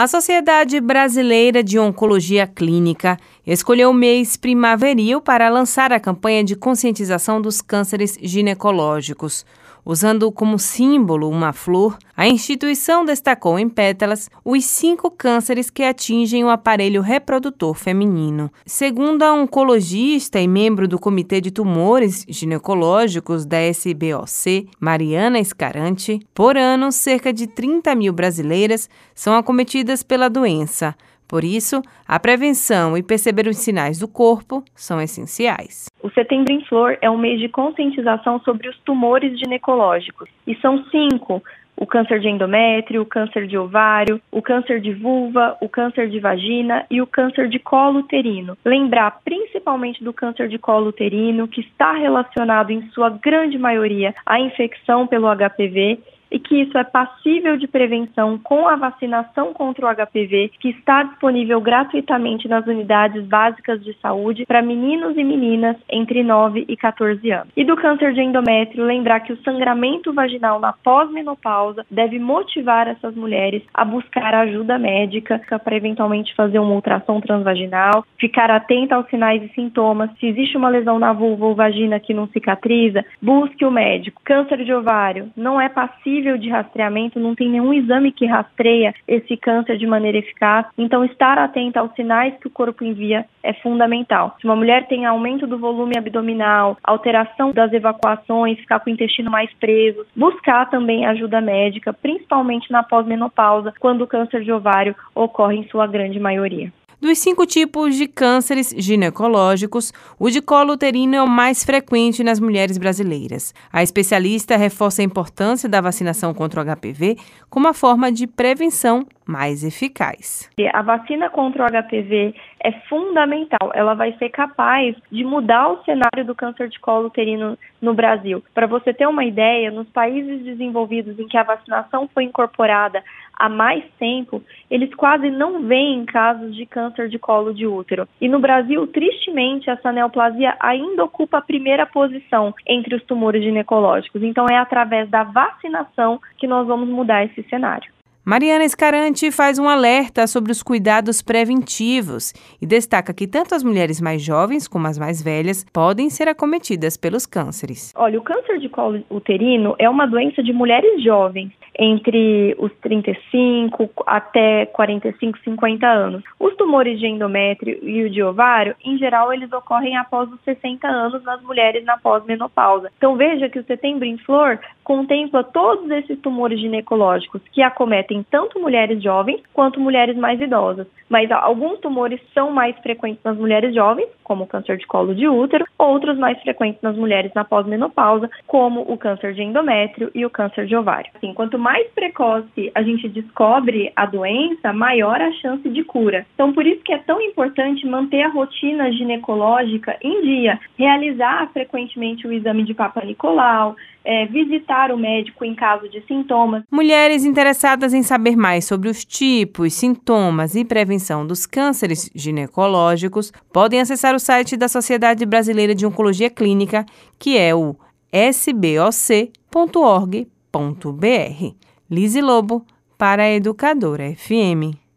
A Sociedade Brasileira de Oncologia Clínica escolheu o mês primaveril para lançar a campanha de conscientização dos cânceres ginecológicos. Usando como símbolo uma flor, a instituição destacou em pétalas os cinco cânceres que atingem o aparelho reprodutor feminino. Segundo a oncologista e membro do Comitê de Tumores Ginecológicos da SBOC, Mariana Escarante, por ano, cerca de 30 mil brasileiras são acometidas pela doença. Por isso, a prevenção e perceber os sinais do corpo são essenciais. O Setembro em Flor é um mês de conscientização sobre os tumores ginecológicos. E são cinco: o câncer de endométrio, o câncer de ovário, o câncer de vulva, o câncer de vagina e o câncer de colo uterino. Lembrar principalmente do câncer de colo uterino, que está relacionado em sua grande maioria à infecção pelo HPV e que isso é passível de prevenção com a vacinação contra o HPV, que está disponível gratuitamente nas unidades básicas de saúde para meninos e meninas entre 9 e 14 anos. E do câncer de endométrio, lembrar que o sangramento vaginal na pós-menopausa deve motivar essas mulheres a buscar ajuda médica para eventualmente fazer uma ultrassom transvaginal, ficar atenta aos sinais e sintomas. Se existe uma lesão na vulva ou vagina que não cicatriza, busque o médico. Câncer de ovário não é passível de rastreamento, não tem nenhum exame que rastreia esse câncer de maneira eficaz. Então, estar atenta aos sinais que o corpo envia é fundamental. Se uma mulher tem aumento do volume abdominal, alteração das evacuações, ficar com o intestino mais preso, buscar também ajuda médica, principalmente na pós-menopausa, quando o câncer de ovário ocorre em sua grande maioria. Dos cinco tipos de cânceres ginecológicos, o de colo uterino é o mais frequente nas mulheres brasileiras. A especialista reforça a importância da vacinação contra o HPV como uma forma de prevenção mais eficaz. A vacina contra o HPV é fundamental. Ela vai ser capaz de mudar o cenário do câncer de colo uterino no Brasil. Para você ter uma ideia, nos países desenvolvidos em que a vacinação foi incorporada há mais tempo, eles quase não veem casos de câncer de colo de útero. E no Brasil, tristemente, essa neoplasia ainda ocupa a primeira posição entre os tumores ginecológicos. Então, é através da vacinação que nós vamos mudar esse cenário. Mariana Escarante faz um alerta sobre os cuidados preventivos e destaca que tanto as mulheres mais jovens como as mais velhas podem ser acometidas pelos cânceres. Olha, o câncer de colo uterino é uma doença de mulheres jovens entre os 35 até 45, 50 anos. Os tumores de endométrio e o de ovário, em geral, eles ocorrem após os 60 anos nas mulheres na pós-menopausa. Então veja que o Setembro em Flor contempla todos esses tumores ginecológicos que acometem tanto mulheres jovens quanto mulheres mais idosas. Mas alguns tumores são mais frequentes nas mulheres jovens, como o câncer de colo de útero, outros mais frequentes nas mulheres na pós-menopausa, como o câncer de endométrio e o câncer de ovário. Assim, quanto mais precoce a gente descobre a doença, maior a chance de cura. Então, por isso que é tão importante manter a rotina ginecológica em dia, realizar frequentemente o exame de Papa Nicolau, é, visitar o médico em caso de sintomas. Mulheres interessadas em saber mais sobre os tipos, sintomas e prevenção dos cânceres ginecológicos podem acessar o site da Sociedade Brasileira de Oncologia Clínica, que é o sboc.org.br. Lise Lobo, para a Educadora FM.